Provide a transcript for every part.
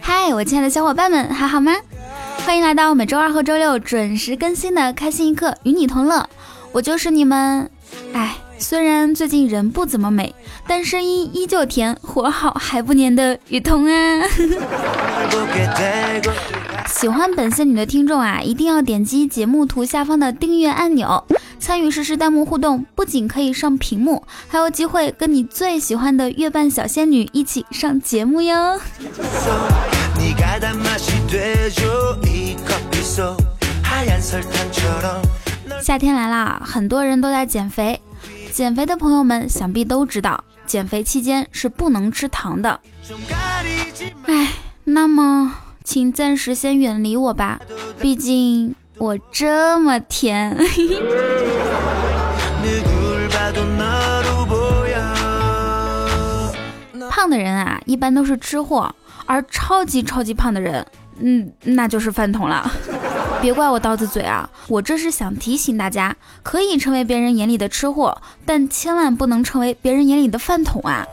嗨，我亲爱的小伙伴们，还好吗？欢迎来到每周二和周六准时更新的《开心一刻》，与你同乐。我就是你们，哎，虽然最近人不怎么美，但声音依旧甜，活好还不粘的雨桐啊。喜欢本仙女的听众啊，一定要点击节目图下方的订阅按钮，参与实时弹幕互动，不仅可以上屏幕，还有机会跟你最喜欢的月半小仙女一起上节目哟。夏天来啦，很多人都在减肥，减肥的朋友们想必都知道，减肥期间是不能吃糖的。哎，那么。请暂时先远离我吧，毕竟我这么甜。胖的人啊，一般都是吃货，而超级超级胖的人，嗯，那就是饭桶了。别怪我刀子嘴啊，我这是想提醒大家，可以成为别人眼里的吃货，但千万不能成为别人眼里的饭桶啊。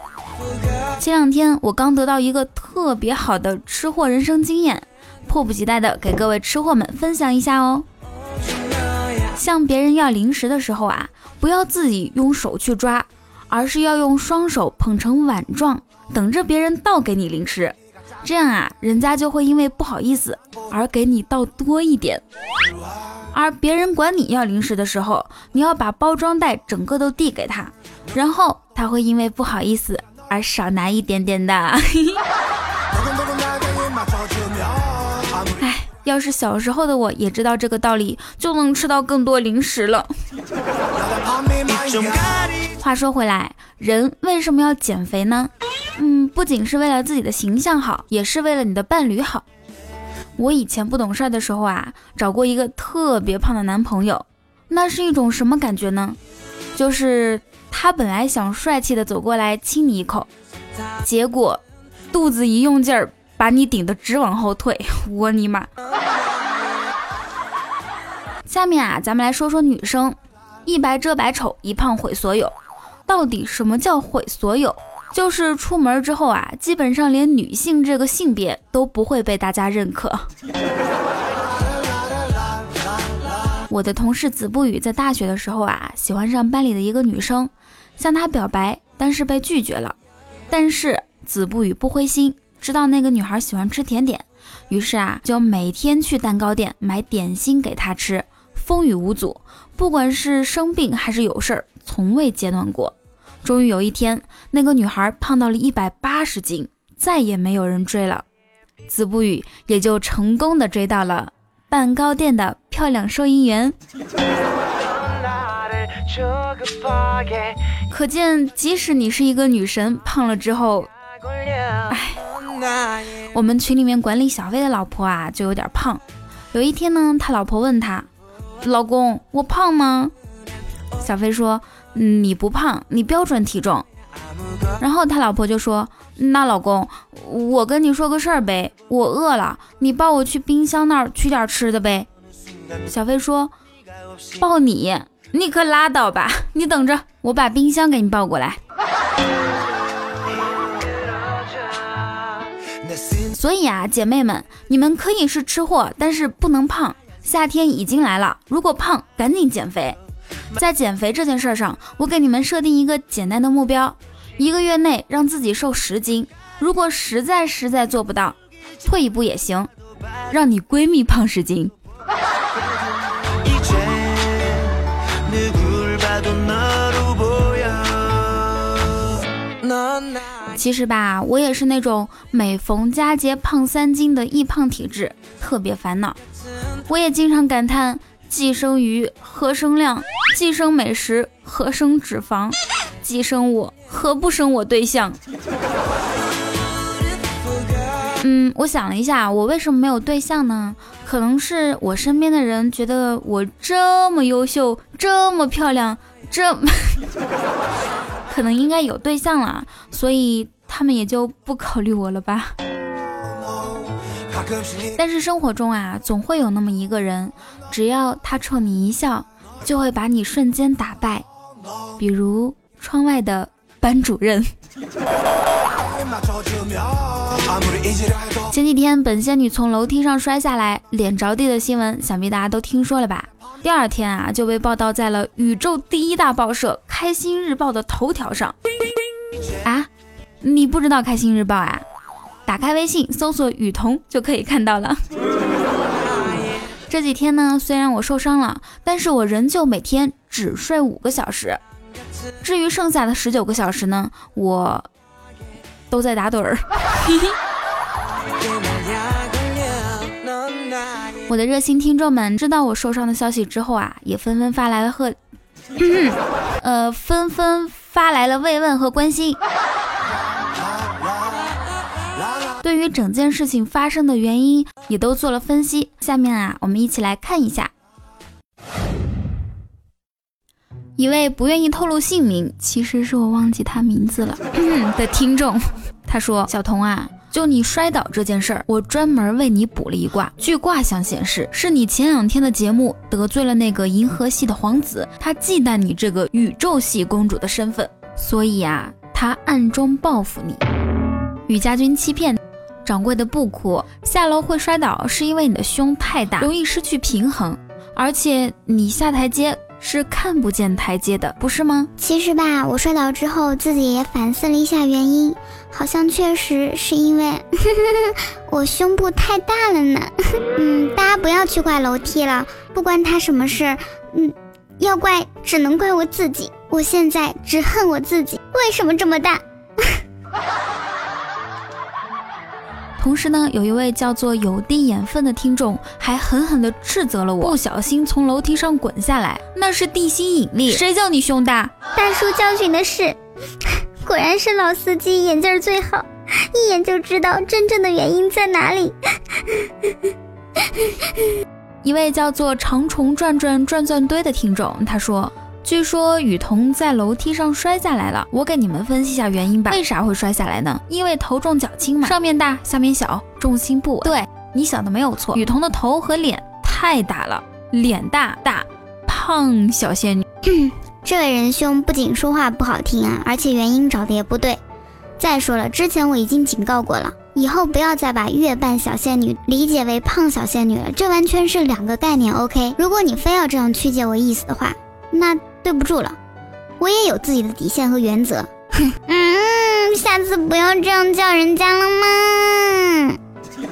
前两天我刚得到一个特别好的吃货人生经验，迫不及待的给各位吃货们分享一下哦。向别人要零食的时候啊，不要自己用手去抓，而是要用双手捧成碗状，等着别人倒给你零食。这样啊，人家就会因为不好意思而给你倒多一点。而别人管你要零食的时候，你要把包装袋整个都递给他，然后他会因为不好意思。而少拿一点点的。哎，要是小时候的我也知道这个道理，就能吃到更多零食了。话说回来，人为什么要减肥呢？不仅是为了自己的形象好，也是为了你的伴侣好。我以前不懂事儿的时候啊，找过一个特别胖的男朋友，那是一种什么感觉呢？就是。他本来想帅气的走过来亲你一口，结果肚子一用劲儿，把你顶得直往后退。我尼玛！下面啊，咱们来说说女生，一白遮百丑，一胖毁所有。到底什么叫毁所有？就是出门之后啊，基本上连女性这个性别都不会被大家认可。我的同事子不语在大学的时候啊，喜欢上班里的一个女生，向她表白，但是被拒绝了。但是子不语不灰心，知道那个女孩喜欢吃甜点，于是啊，就每天去蛋糕店买点心给她吃，风雨无阻。不管是生病还是有事儿，从未间断过。终于有一天，那个女孩胖到了一百八十斤，再也没有人追了，子不语也就成功的追到了。蛋糕店的漂亮收银员，可见即使你是一个女神，胖了之后，哎，我们群里面管理小飞的老婆啊，就有点胖。有一天呢，他老婆问他：“老公，我胖吗？”小飞说：“你不胖，你标准体重。”然后他老婆就说。那老公，我跟你说个事儿呗，我饿了，你抱我去冰箱那儿取点吃的呗。小飞说：“抱你？你可拉倒吧！你等着，我把冰箱给你抱过来。”所以啊，姐妹们，你们可以是吃货，但是不能胖。夏天已经来了，如果胖，赶紧减肥。在减肥这件事上，我给你们设定一个简单的目标。一个月内让自己瘦十斤，如果实在实在做不到，退一步也行，让你闺蜜胖十斤。其实吧，我也是那种每逢佳节胖三斤的易胖体质，特别烦恼。我也经常感叹：既生鱼，何生亮？既生美食，何生脂肪？既生我。何不生我对象？嗯，我想了一下，我为什么没有对象呢？可能是我身边的人觉得我这么优秀，这么漂亮，这 可能应该有对象了，所以他们也就不考虑我了吧。但是生活中啊，总会有那么一个人，只要他冲你一笑，就会把你瞬间打败。比如窗外的班主任。前几天，本仙女从楼梯上摔下来，脸着地的新闻，想必大家都听说了吧？第二天啊，就被报道在了宇宙第一大报社《开心日报》的头条上。啊，你不知道《开心日报》啊？打开微信搜索雨桐就可以看到了。这几天呢，虽然我受伤了，但是我仍旧每天只睡五个小时。至于剩下的十九个小时呢，我都在打盹儿。我的热心听众们知道我受伤的消息之后啊，也纷纷发来了贺，呃，纷纷发来了慰问和关心。对于整件事情发生的原因，也都做了分析。下面啊，我们一起来看一下。一位不愿意透露姓名，其实是我忘记他名字了的听众，他说：“小童啊，就你摔倒这件事儿，我专门为你卜了一卦。据卦象显示，是你前两天的节目得罪了那个银河系的皇子，他忌惮你这个宇宙系公主的身份，所以啊，他暗中报复你。与家军欺骗。”掌柜的不哭，下楼会摔倒，是因为你的胸太大，容易失去平衡，而且你下台阶是看不见台阶的，不是吗？其实吧，我摔倒之后自己也反思了一下原因，好像确实是因为 我胸部太大了呢。嗯，大家不要去怪楼梯了，不关他什么事。嗯，要怪只能怪我自己，我现在只恨我自己，为什么这么大？同时呢，有一位叫做有滴眼分的听众还狠狠地斥责了我，不小心从楼梯上滚下来，那是地心引力。谁叫你胸大？大叔教训的是，果然是老司机眼镜最好，一眼就知道真正的原因在哪里。一位叫做长虫转转转转堆的听众，他说。据说雨桐在楼梯上摔下来了，我给你们分析一下原因吧。为啥会摔下来呢？因为头重脚轻嘛，上面大，下面小，重心不稳。对你想的没有错，雨桐的头和脸太大了，脸大大胖小仙女。这位仁兄不仅说话不好听啊，而且原因找的也不对。再说了，之前我已经警告过了，以后不要再把月半小仙女理解为胖小仙女了，这完全是两个概念。OK，如果你非要这样曲解我意思的话，那。对不住了，我也有自己的底线和原则。哼，嗯，下次不要这样叫人家了吗？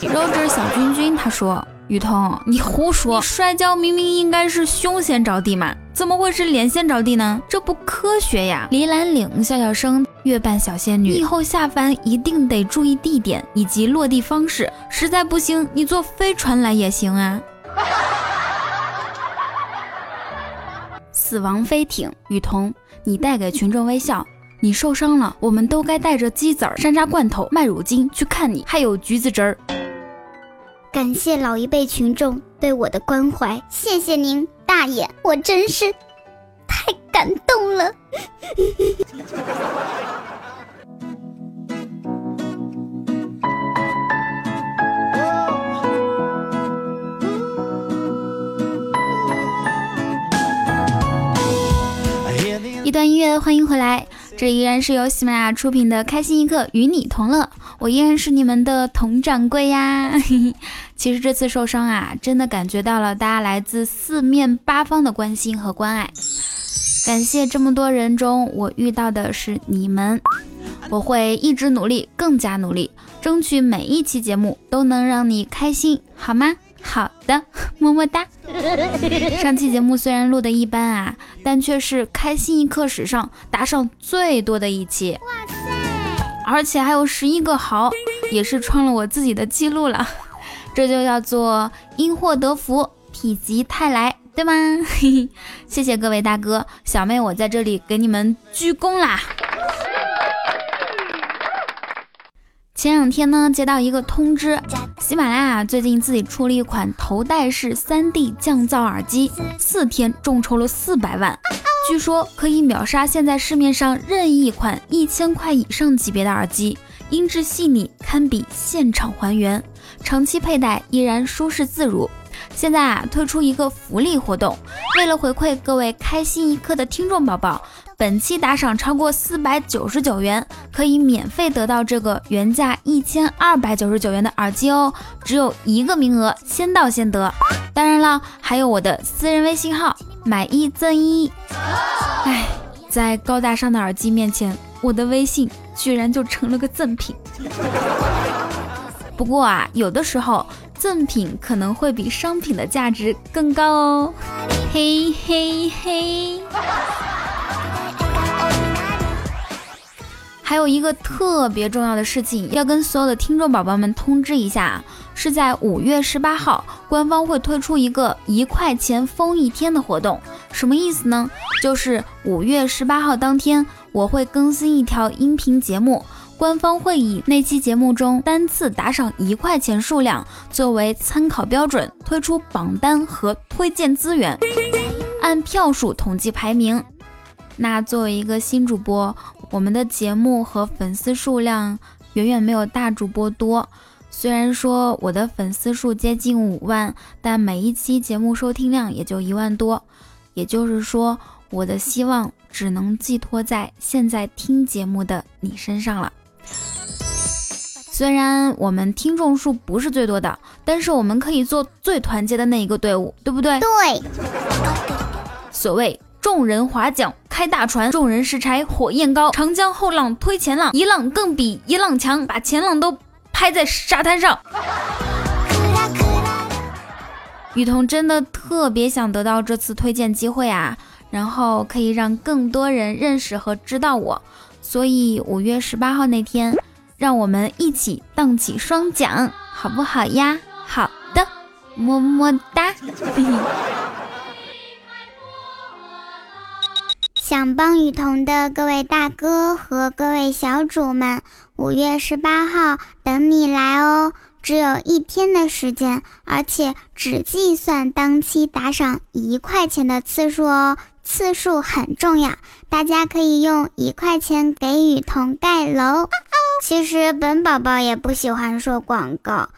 肉质小君君他说：“雨桐，你胡说，摔跤明明应该是胸先着地嘛，怎么会是脸先着地呢？这不科学呀！”梨兰岭笑笑生月半小仙女，以后下凡一定得注意地点以及落地方式，实在不行你坐飞船来也行啊。死亡飞艇，雨桐，你带给群众微笑。你受伤了，我们都该带着鸡子儿、山楂罐头、麦乳精去看你，还有橘子汁儿。感谢老一辈群众对我的关怀，谢谢您，大爷，我真是太感动了。段音乐，欢迎回来，这依然是由喜马拉雅出品的《开心一刻》，与你同乐。我依然是你们的佟掌柜呀。其实这次受伤啊，真的感觉到了大家来自四面八方的关心和关爱。感谢这么多人中，我遇到的是你们。我会一直努力，更加努力，争取每一期节目都能让你开心，好吗？好的，么么哒。上期节目虽然录的一般啊，但却是开心一刻史上打赏最多的一期。哇塞！而且还有十一个好，也是创了我自己的记录了。这就叫做因祸得福，否极泰来，对吗？谢谢各位大哥小妹，我在这里给你们鞠躬啦。前两天呢，接到一个通知，喜马拉雅最近自己出了一款头戴式 3D 降噪耳机，四天众筹了四百万，据说可以秒杀现在市面上任意一款一千块以上级别的耳机，音质细腻，堪比现场还原，长期佩戴依然舒适自如。现在啊，推出一个福利活动，为了回馈各位开心一刻的听众宝宝，本期打赏超过四百九十九元，可以免费得到这个原价一千二百九十九元的耳机哦，只有一个名额，先到先得。当然了，还有我的私人微信号，买一赠一。哎，在高大上的耳机面前，我的微信居然就成了个赠品。不过啊，有的时候。赠品可能会比商品的价值更高哦，嘿嘿嘿。还有一个特别重要的事情要跟所有的听众宝宝们通知一下，是在五月十八号，官方会推出一个一块钱封一天的活动。什么意思呢？就是五月十八号当天，我会更新一条音频节目。官方会以那期节目中单次打赏一块钱数量作为参考标准，推出榜单和推荐资源，按票数统计排名。那作为一个新主播，我们的节目和粉丝数量远远没有大主播多。虽然说我的粉丝数接近五万，但每一期节目收听量也就一万多。也就是说，我的希望只能寄托在现在听节目的你身上了。虽然我们听众数不是最多的，但是我们可以做最团结的那一个队伍，对不对？对。所谓众人划桨开大船，众人拾柴火焰高，长江后浪推前浪，一浪更比一浪强，把前浪都拍在沙滩上。雨桐真的特别想得到这次推荐机会啊，然后可以让更多人认识和知道我，所以五月十八号那天。让我们一起荡起双桨，好不好呀？好的，么么哒。想帮雨桐的各位大哥和各位小主们，五月十八号等你来哦！只有一天的时间，而且只计算当期打赏一块钱的次数哦，次数很重要，大家可以用一块钱给雨桐盖楼。其实本宝宝也不喜欢说广告，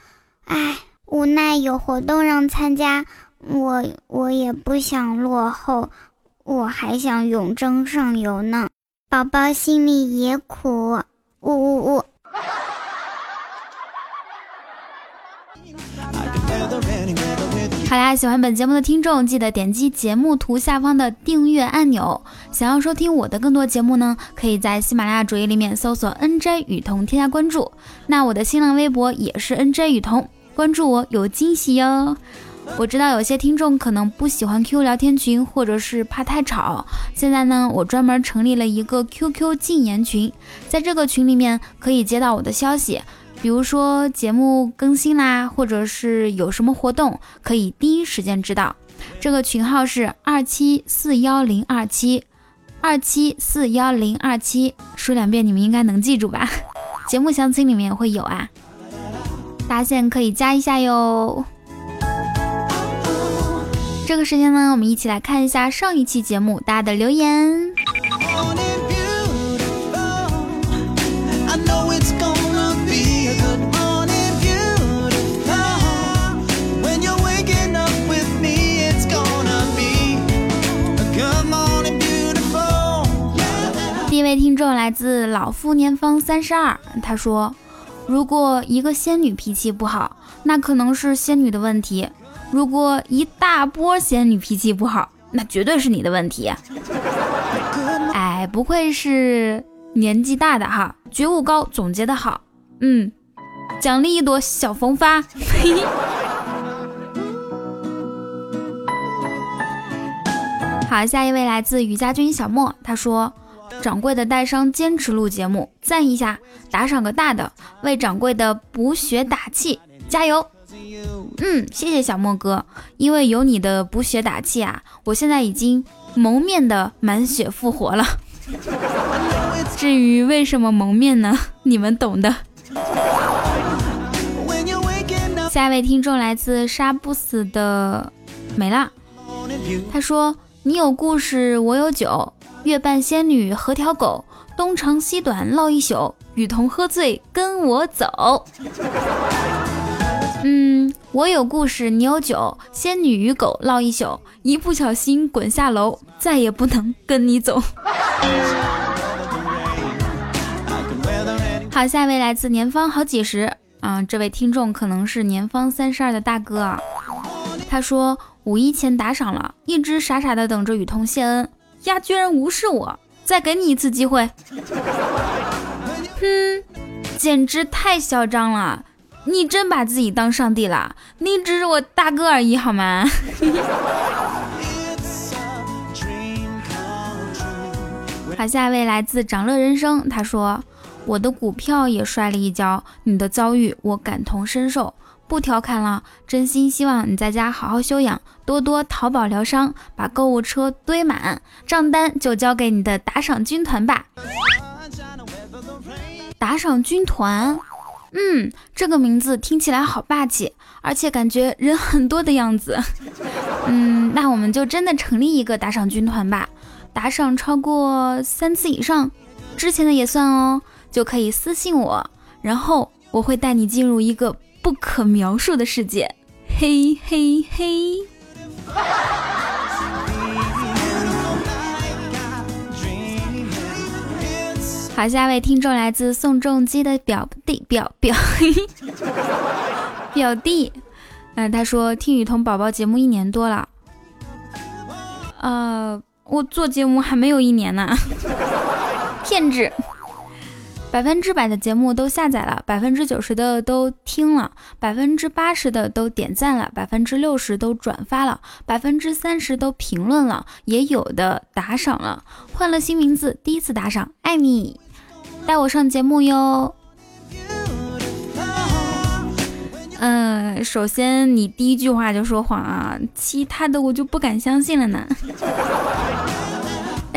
唉，无奈有活动让参加，我我也不想落后，我还想永争上游呢，宝宝心里也苦，呜呜呜。好啦，喜欢本节目的听众，记得点击节目图下方的订阅按钮。想要收听我的更多节目呢，可以在喜马拉雅主页里面搜索 “nj 雨桐”添加关注。那我的新浪微博也是 “nj 雨桐”，关注我有惊喜哟。我知道有些听众可能不喜欢 Q 聊天群，或者是怕太吵。现在呢，我专门成立了一个 QQ 禁言群，在这个群里面可以接到我的消息。比如说节目更新啦，或者是有什么活动，可以第一时间知道。这个群号是二七四幺零二七二七四幺零二七，说两遍你们应该能记住吧？节目详情里面会有啊，大家现在可以加一下哟。这个时间呢，我们一起来看一下上一期节目大家的留言。位听众来自老夫年方三十二，他说：“如果一个仙女脾气不好，那可能是仙女的问题；如果一大波仙女脾气不好，那绝对是你的问题。”哎，不愧是年纪大的哈，觉悟高，总结的好。嗯，奖励一朵小红花。好，下一位来自于家军小莫，他说。掌柜的带伤坚持录节目，赞一下，打赏个大的，为掌柜的补血打气，加油！嗯，谢谢小莫哥，因为有你的补血打气啊，我现在已经蒙面的满血复活了。至于为什么蒙面呢？你们懂的。下一位听众来自杀不死的没了，他说：“你有故事，我有酒。”月半仙女和条狗，东长西短唠一宿，雨桐喝醉跟我走。嗯，我有故事，你有酒，仙女与狗唠一宿，一不小心滚下楼，再也不能跟你走。好，下一位来自年方好几十，啊，这位听众可能是年方三十二的大哥啊。他说五一前打赏了，一直傻傻的等着雨桐谢恩，呀，居然无视我，再给你一次机会。哼，简直太嚣张了！你真把自己当上帝了？你只是我大哥而已，好吗？好，下一位来自长乐人生，他说我的股票也摔了一跤，你的遭遇我感同身受。不调侃了，真心希望你在家好好休养，多多淘宝疗伤，把购物车堆满，账单就交给你的打赏军团吧。打赏军团，嗯，这个名字听起来好霸气，而且感觉人很多的样子。嗯，那我们就真的成立一个打赏军团吧，打赏超过三次以上，之前的也算哦，就可以私信我，然后我会带你进入一个。不可描述的世界，嘿嘿嘿！好，下一位听众来自宋仲基的表弟表表表弟，嗯，他说听雨桐宝宝节目一年多了，呃，我做节目还没有一年呢，骗子。百分之百的节目都下载了，百分之九十的都听了，百分之八十的都点赞了，百分之六十都转发了，百分之三十都评论了，也有的打赏了。换了新名字，第一次打赏，爱你，带我上节目哟。嗯，首先你第一句话就说谎啊，其他的我就不敢相信了呢。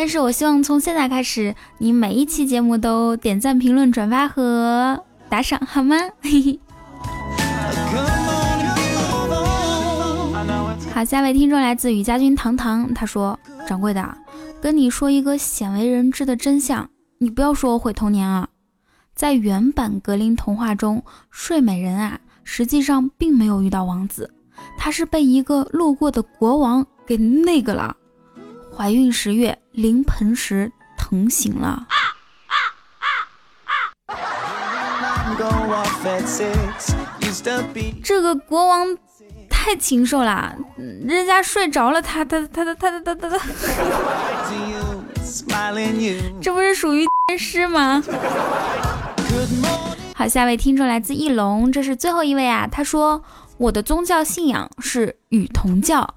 但是我希望从现在开始，你每一期节目都点赞、评论、转发和打赏，好吗？好，下位听众来自雨家军糖糖，他说：“掌柜的，跟你说一个鲜为人知的真相，你不要说我毁童年啊！在原版格林童话中，睡美人啊，实际上并没有遇到王子，她是被一个路过的国王给那个了。”怀孕十月，临盆时疼醒了。这个国王太禽兽了，人家睡着了，他他他他他他他他，这不是属于天师吗？好，下一位听众来自翼龙，这是最后一位啊。他说：“我的宗教信仰是与同教。”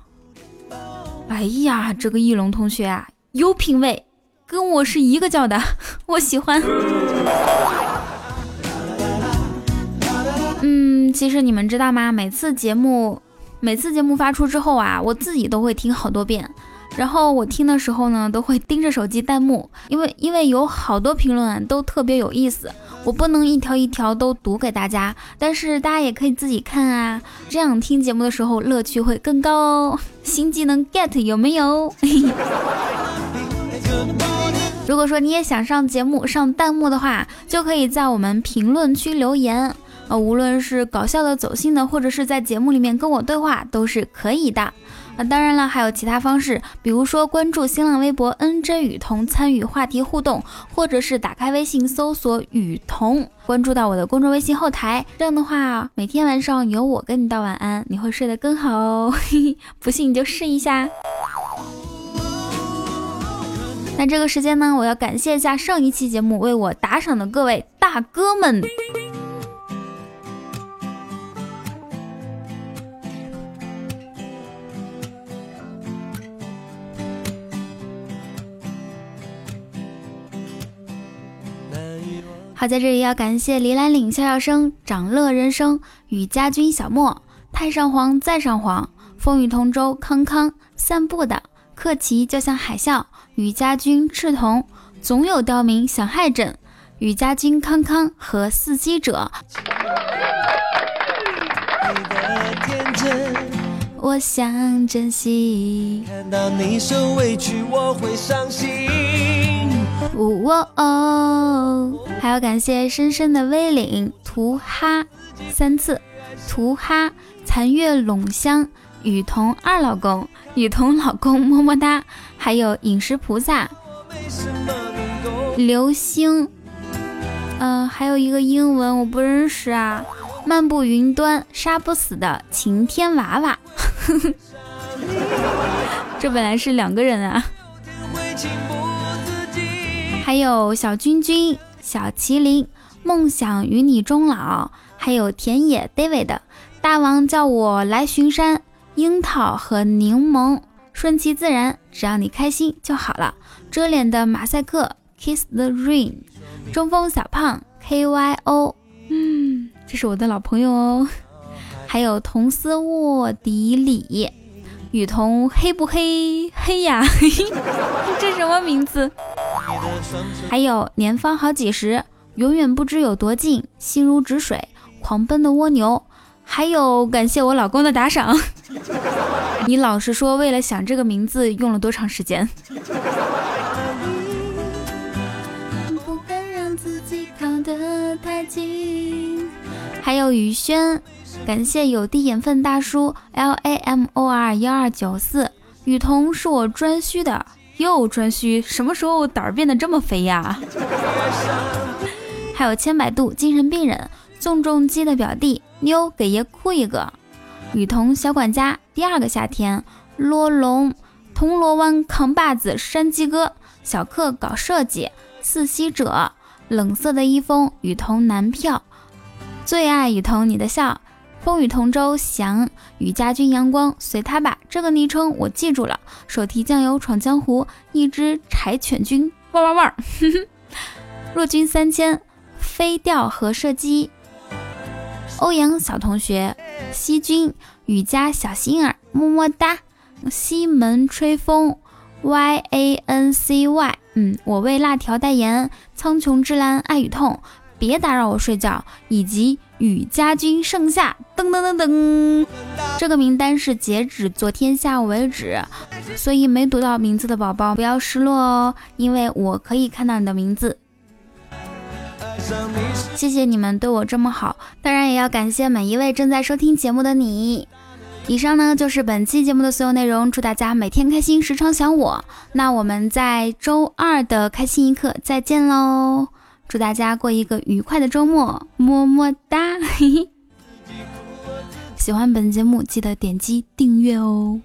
哎呀，这个翼龙同学啊，有品位，跟我是一个教的，我喜欢。嗯，其实你们知道吗？每次节目，每次节目发出之后啊，我自己都会听好多遍。然后我听的时候呢，都会盯着手机弹幕，因为因为有好多评论都特别有意思，我不能一条一条都读给大家，但是大家也可以自己看啊，这样听节目的时候乐趣会更高哦。新技能 get 有没有？如果说你也想上节目上弹幕的话，就可以在我们评论区留言，呃，无论是搞笑的、走心的，或者是在节目里面跟我对话，都是可以的。那当然了，还有其他方式，比如说关注新浪微博 NJ 雨桐参与话题互动，或者是打开微信搜索雨桐，关注到我的公众微信后台。这样的话，每天晚上有我跟你道晚安，你会睡得更好哦。不信你就试一下。那这个时间呢，我要感谢一下上一期节目为我打赏的各位大哥们。好，在这里要感谢梨兰岭笑笑生、长乐人生、雨家军小莫、太上皇再上皇、风雨同舟康康、散步的克奇就像海啸、雨家军赤瞳、总有刁民想害朕、雨家军康康和伺机者。我想珍惜。看到你受委屈，我会伤心。哦哦。还要感谢深深的 V 领图哈三次，图哈残月陇香雨桐二老公，雨桐老公么么哒，还有饮食菩萨，流星，嗯，还有一个英文我不认识啊，漫步云端杀不死的晴天娃娃，这本来是两个人啊，还有小君君。小麒麟，梦想与你终老，还有田野 David，大王叫我来巡山，樱桃和柠檬，顺其自然，只要你开心就好了。遮脸的马赛克，Kiss the Rain，中锋小胖，KYO，嗯，这是我的老朋友哦。还有铜丝卧底里，雨桐黑不黑？黑呀，这什么名字？还有年方好几十，永远不知有多近，心如止水，狂奔的蜗牛。还有感谢我老公的打赏。你老实说，为了想这个名字用了多长时间？还有雨轩，感谢有滴眼粪大叔 L A M O R 幺二九四，雨桐是我专需的。又专需，什么时候胆儿变得这么肥呀？还有千百度精神病人，宋仲基的表弟妞给爷哭一个，雨桐小管家第二个夏天，罗龙铜锣湾扛把子山鸡哥，小克搞设计，四喜者冷色的一封雨桐男票，最爱雨桐你的笑。风雨同舟，翔与家军阳光，随他吧。这个昵称我记住了。手提酱油闯江湖，一只柴犬君，汪汪汪。若君三千，飞钓和射击。欧阳小同学，西君雨家小心儿，么么哒。西门吹风，Y A N C Y。嗯，我为辣条代言。苍穹之蓝，爱与痛。别打扰我睡觉，以及与家军盛夏，噔噔噔噔，这个名单是截止昨天下午为止，所以没读到名字的宝宝不要失落哦，因为我可以看到你的名字。谢谢你们对我这么好，当然也要感谢每一位正在收听节目的你。以上呢就是本期节目的所有内容，祝大家每天开心，时常想我。那我们在周二的开心一刻再见喽。祝大家过一个愉快的周末，么么哒！喜欢本节目记得点击订阅哦。